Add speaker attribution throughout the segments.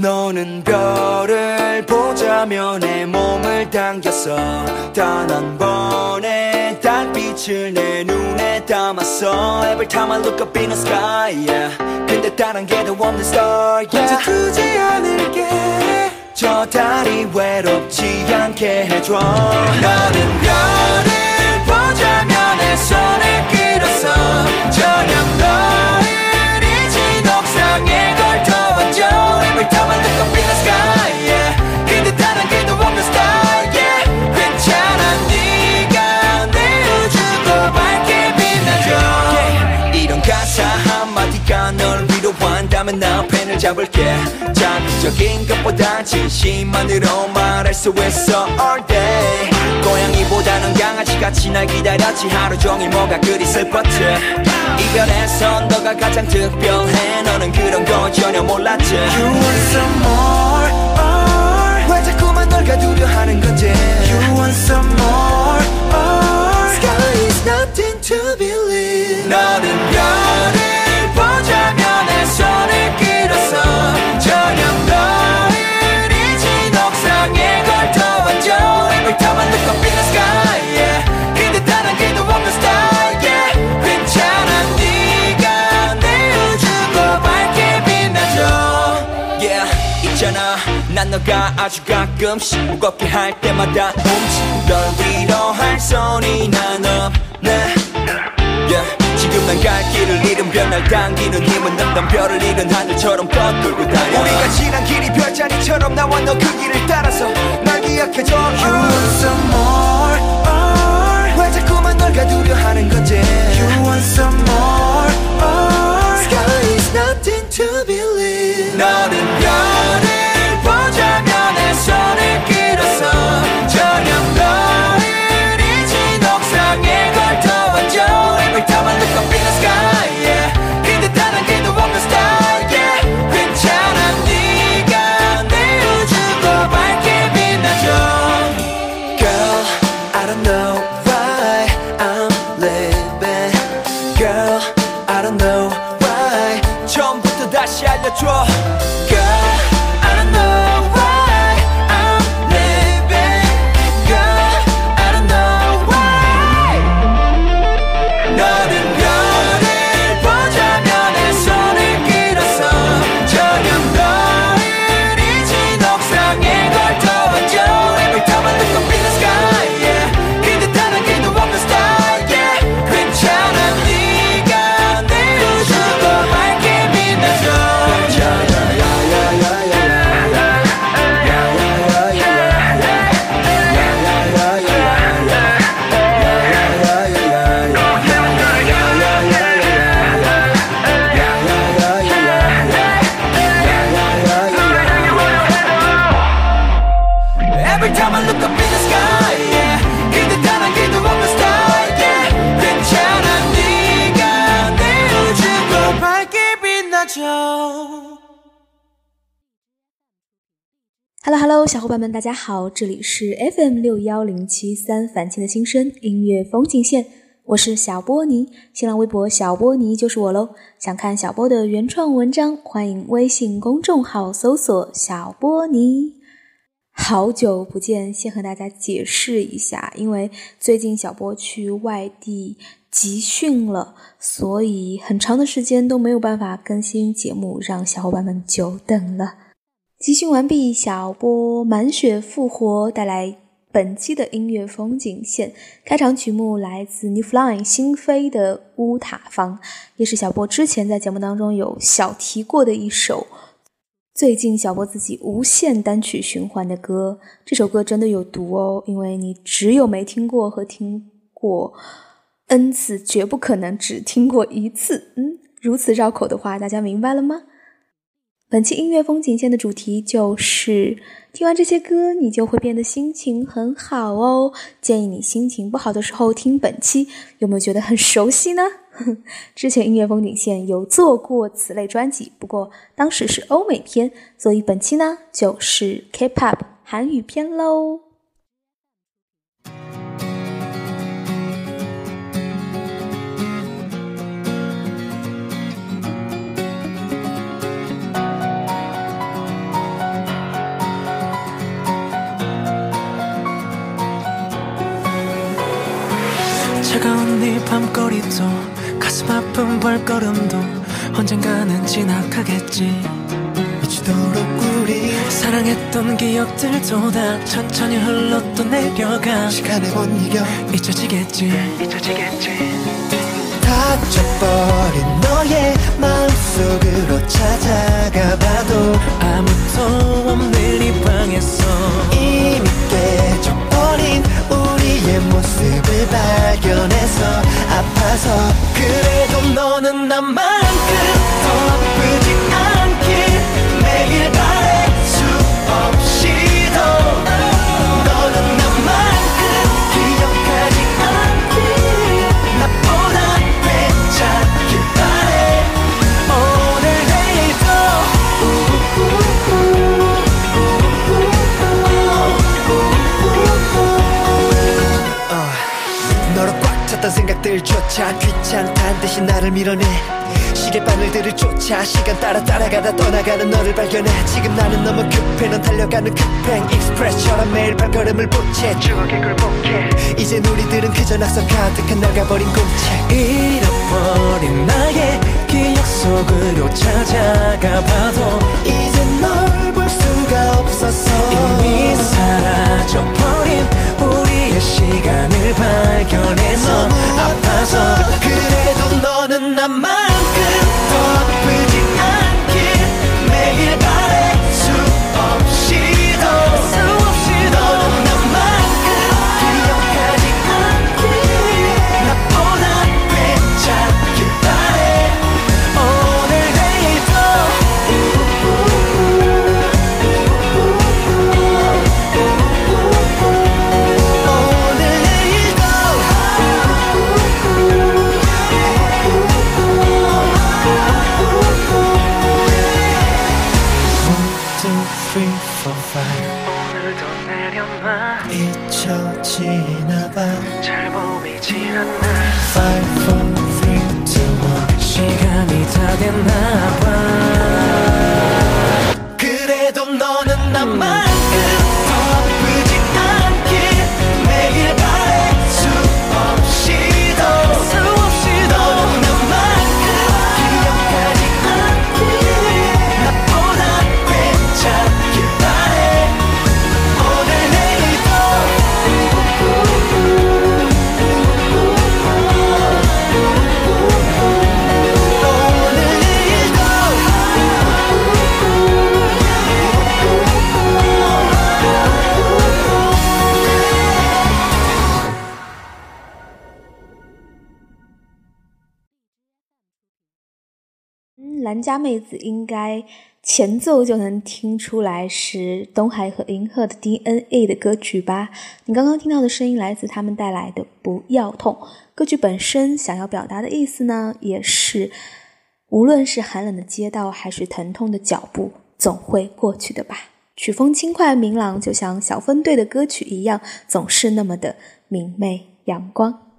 Speaker 1: 너는 별을 보자며 내 몸을 당겼어. 단 한 번의 달빛을 내 눈에 담았어. Every time I look up in the sky yeah. 근데 다른 게 더 없는 star yeah.
Speaker 2: 두지 않을게.
Speaker 1: 저 달이 외롭지 않게 해줘. 너는 별을 보자며 내 손을 끌었어 저녁 너를 이 진 옥상에 걸터왔죠 위로한다면 나 펜을 잡을게. 자극적인 것보다 진심만으로 말할 수 있어 all day. 고양이보다는 강아지같이 날 기다렸지. 하루 종일 뭐가 그리 슬펐지? 이별에선 너가 가장 특별해. 너는 그런 거 전혀 몰랐지.
Speaker 2: You want some more
Speaker 1: 너가 아주 가끔씩 무겁게 할 때마다 움직 널 위로할 손이 난 없네. Yeah. 지금 난 갈 길을 잃은 별날 당기는 힘은 없던 별을 잃은 하늘처럼 뻗돌고 다녀. 우리가 지난 길이 별자리처럼 나와 너 그 길을 따라서 날 기억해줘.
Speaker 2: You want some more? Or
Speaker 1: 왜 자꾸만 널 가두려 하는 건지.
Speaker 2: You want some more? Or
Speaker 1: Sky is nothing to believe. 너는 별
Speaker 3: 伴们，大家好，这里是 FM 六幺零七三凡青的新生音乐风景线，我是小波尼，新浪微博小波尼就是我喽。想看小波的原创文章，欢迎微信公众号搜索小波尼。好久不见，先和大家解释一下，因为最近小波去外地集训了，所以很长的时间都没有办法更新节目，让小伙伴们久等了。集训完毕，小波满血复活，带来本期的音乐风景线。开场曲目来自 New Flying 新飞的《乌塔房》，也是小波之前在节目当中有小提过的一首。最近小波自己无限单曲循环的歌，这首歌真的有毒哦，因为你只有没听过和听过 n 次，绝不可能只听过一次。嗯，如此绕口的话，大家明白了吗？本期音乐风景线的主题就是听完这些歌，你就会变得心情很好哦。建议你心情不好的时候听本期，有没有觉得很熟悉呢？之前音乐风景线有做过此类专辑，不过当时是欧美篇，所以本期呢就是 K-pop 韩语篇喽。
Speaker 4: 밤거리도 가슴 아픈 발걸음도 언젠가는 지나가겠지.
Speaker 5: 미치도록 우리
Speaker 4: 사랑했던 기억들도 다 천천히 흘러 또 내려가
Speaker 5: 시간에 못 이겨.
Speaker 4: 잊혀지겠지. 잊혀지겠지.
Speaker 5: 다쳐버린 너의 마음속으로 찾아가 봐도
Speaker 4: 아무도 없는 이 방에서
Speaker 5: 이미 깨져버린 우리 의 모습을 발견해서 아파서
Speaker 4: 그래도 너는 나만큼
Speaker 5: 쫓아 시간 따라 따라가다 떠나가는 너를 발견해. 지금 나는 너무 급해. 넌 달려가는 급행 익스프레스처럼 매일 발걸음을 보채 추억에 굴복해. 이젠 우리들은 그저 낙서 가득한 나가버린 공책
Speaker 4: 잃어버린 나의 기억 속으로 찾아가 봐도
Speaker 5: 이젠 널 볼 수가 없었어
Speaker 4: 이미 사라져버린 우리의 시간을 발견해서 아파서
Speaker 5: 그래도 너는 나만큼
Speaker 4: three, four, five 오늘도 내려놔.
Speaker 5: 잊혀지나
Speaker 4: 봐잘 보이지 않나.
Speaker 5: Five, four, three, two, one.
Speaker 4: 시간이 다 됐나 봐.
Speaker 5: 그래도 너는 나만큼
Speaker 3: 兰家妹子应该前奏就能听出来是东海和银赫的 DNA 的歌曲吧？你刚刚听到的声音来自他们带来的《不要痛》。歌曲本身想要表达的意思呢，也是无论是寒冷的街道还是疼痛的脚步，总会过去的吧。曲风轻快明朗，就像小分队的歌曲一样，总是那么的明媚阳光。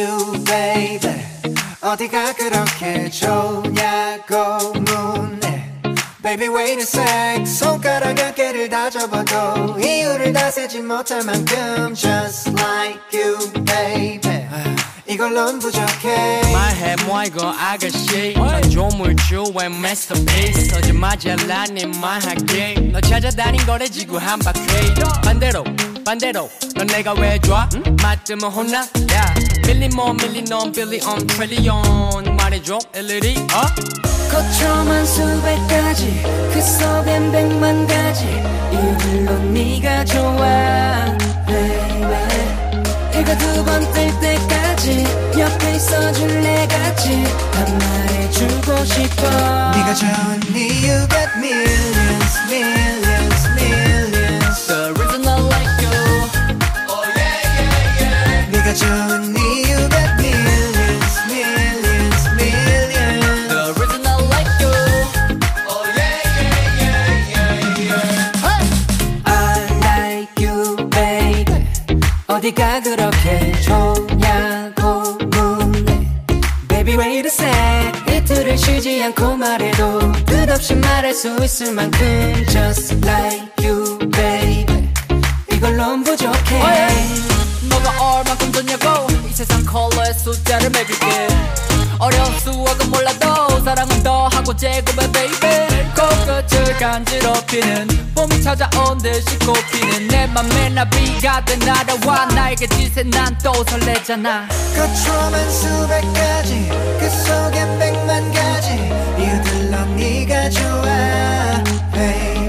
Speaker 4: You, baby. 어디가 그렇게 좋냐고 묻네. Baby, wait a sec. 손가락 몇 개를 다 접어도 이유를 다 세지 못할 만큼 just like you, baby. 이걸론 부족해.
Speaker 6: 말해 뭐 이거 아가씨 넌 조물주의 masterpiece 서지마자 난네 말할게 너 찾아다닌 거래 지구 한 바퀴 반대로 반대로 넌 내가 왜 좋아? 맞으면 혼나? 야 밀리 뭐 밀리 넌 빌리 on 트릴리온 말해줘 일일이 어?
Speaker 7: 거쳐만 수백 가지 그 속엔 백만 가지. 이유들로 네가 좋아 baby 해가 두 번 뜰 때까지 옆에 있어줄래 같이 난 말해주고 싶어.
Speaker 4: 네가 좋으니 you got millions, millions, millions.
Speaker 6: The reason I like you.
Speaker 4: 네가 좋으
Speaker 7: 수 있을 만큼 Just like you baby. 이걸론 부족해.
Speaker 6: 너가 얼만큼 줬냐고. 이 세상 컬러의 숫자를 매길게. 어려운 수학은 몰라도 사랑은 더 하고 제곱해 baby. 코끝을 간지럽히는 봄이 찾아온 듯이 꽃피는 내 맘에 나비가 돼 날아와 나에게 지새 난 또 설레잖아.
Speaker 2: 거쳐만 수백 가지 그 속엔 백만 가지 이유들로 네가 좋아 baby.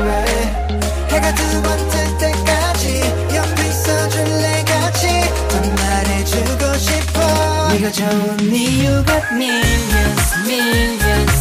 Speaker 2: 해가 두 번 뜰 때까지 옆에 있어줄래 같이? 더
Speaker 7: 좋은 이유가 millions millions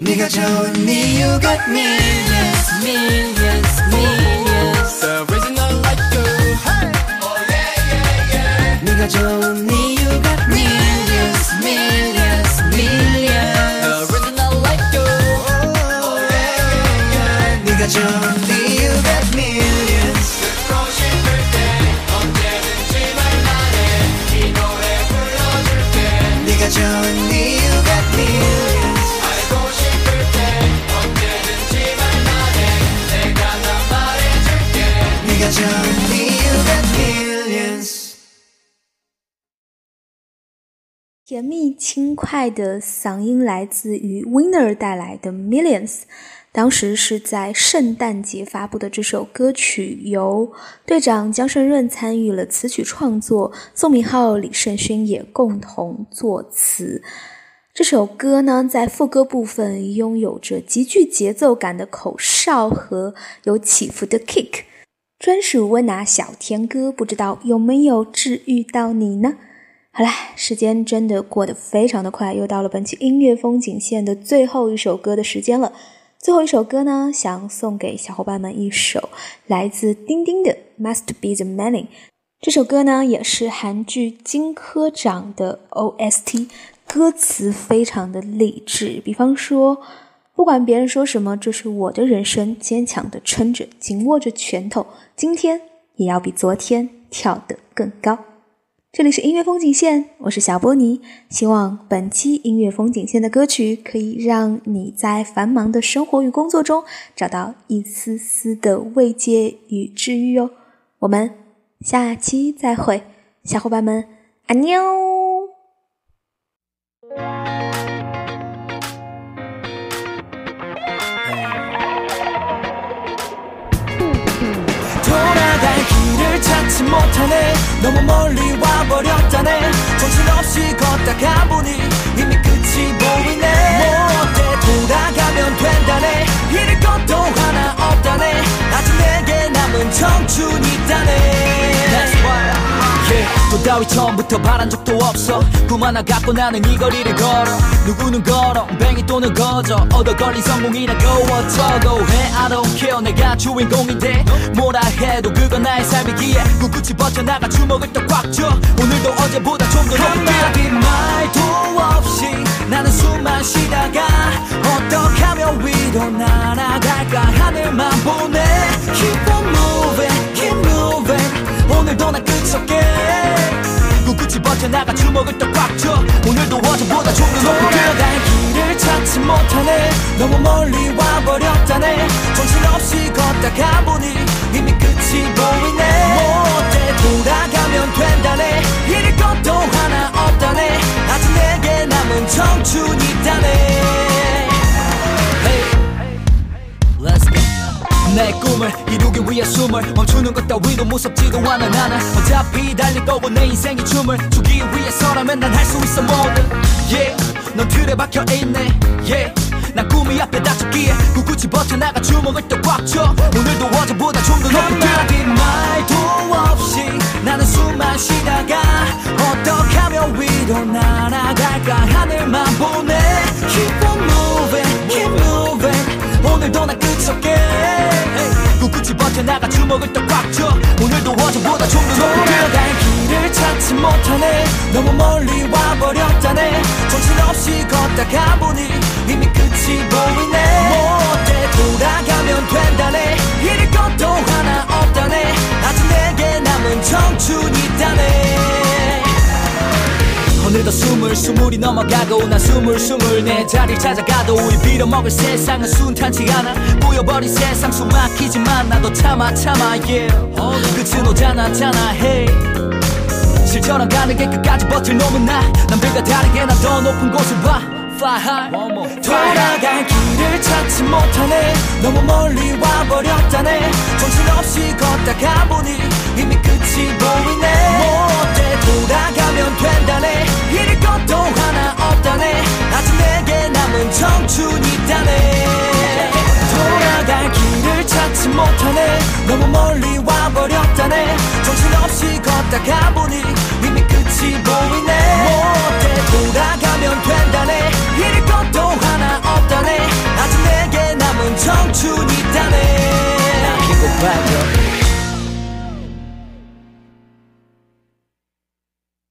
Speaker 7: 네가 좋은 이유가 millions millions millions
Speaker 6: The reason I like you
Speaker 2: 네가 좋은 이유가
Speaker 7: millions millions millions
Speaker 6: The reason I like you
Speaker 7: 네가 좋은 이유가 millions
Speaker 2: 네가 좋은 이유가
Speaker 3: 甜蜜轻快的嗓音来自于 Winner 带来的 Millions，当时是在圣诞节发布的这首歌曲，由队长江胜润参与了词曲创作，宋明浩、李胜勋也共同作词。这首歌呢，在副歌部分拥有着极具节奏感的口哨和有起伏的 kick，专属温拿小甜歌，不知道有没有治愈到你呢？好啦，时间真的过得非常的快，又到了本期音乐风景线的最后一首歌的时间了。最后一首歌呢，想送给小伙伴们一首来自丁丁的《Must Be the Meaning》。这首歌呢，也是韩剧《金科长》的 OST，歌词非常的励志。比方说，不管别人说什么，这是我的人生，坚强的撑着，紧握着拳头，今天也要比昨天跳得更高。这里是音乐风景线，我是小波尼。希望本期音乐风景线的歌曲可以让你在繁忙的生活与工作中找到一丝丝的慰藉与治愈哦。我们下期再会，小伙伴们，安妞。
Speaker 2: 못하네 너무 멀리 와버렸다네 정신없이 걷다 가 보니 이미 끝이 보이네. 뭐 어때 돌아가면 된다네. 잃을 것도 하나 없다네. 아직 내게 남은 청춘이 있다네. That's why. Yeah. 또 따위 처음부터 바란 적도 없어. 꿈 하나 갖고 나는 이 거리를 걸어. 누구는 걸어 뱅이 또는 거저. 얻어 걸린 성공이라고 어쩌고 해 I don't care. 내가 주인공이 돼. 뭐라 해도 그건 나의 삶이기에 꿋꿋이 버텨나가 주먹을 더꽉 줘. 오늘도 어제보다 좀 더 높게 한마디 말도 없이 나는 숨만 쉬다가 어떻게 하면 위로 날아갈까 하늘만 보네 버텨나가 주먹을 더꽉 줘. 오늘도 어제보다 좀 더 높게. 돌아갈 길을 찾지 못하네. 너무 멀리 와버렸다네. 정신없이 걷다가 보니 이미 끝이 보이네. 뭐 어때 돌아가면 된다네. 잃을 것도 하나 없다네. 아직 내게 남은 청춘이 있다네 내 꿈을 이루기 위해 숨을 멈추는 것 따위도 무섭지도 않아. 나는 어차피 달릴 거고 내 인생이 춤을 추기 위해서라면 난 할 수 있어 뭐든. Yeah 넌 틀에 박혀 있네. Yeah 난 꿈이 앞에 닥쳤기에 꿋꿋이 버텨나가 주먹을 더꽉줘 오늘도 어제보다 좀 더 높게 한마디 말도 없이 나는 숨만 쉬다가 어떻게 하면 위로 나 보내 버텨나가 주먹을 떡꽉줘. 오늘도 어제보다 좀더 돌아갈 길을 찾지 못하네. 너무 멀리 와버렸다네. 정신없이 걷다가 보니 이미 끝이 보이네. 못돼 돌아가면 된다네. 잃을 것도 하나 없다네. 아직 내게 남은 청춘이 스물 스물이 넘어가고 난 스물 스물 내 자리를 찾아가도 우리 빌어먹을 세상은 순탄치 않아. 꼬여버린 세상 숨 막히지만 나도 참아 참아 yeah. 끝은 오잖아 hey. 실처럼 가는 게 끝까지 버틸 놈은 나. 남들과 다르게 난 더 높은 곳을 봐. Fly high. 돌아갈 길을 찾지 못하네. 너무 멀리 와버렸다네. 정신없이 걷다가 보니 이미 끝이 보이네 가보니 이미 끝이 보이네. 못해 돌아가면 된다네. 잃을 것도 하나 없다네. 아직 내게 남은 청춘이다네. 난 피고 발려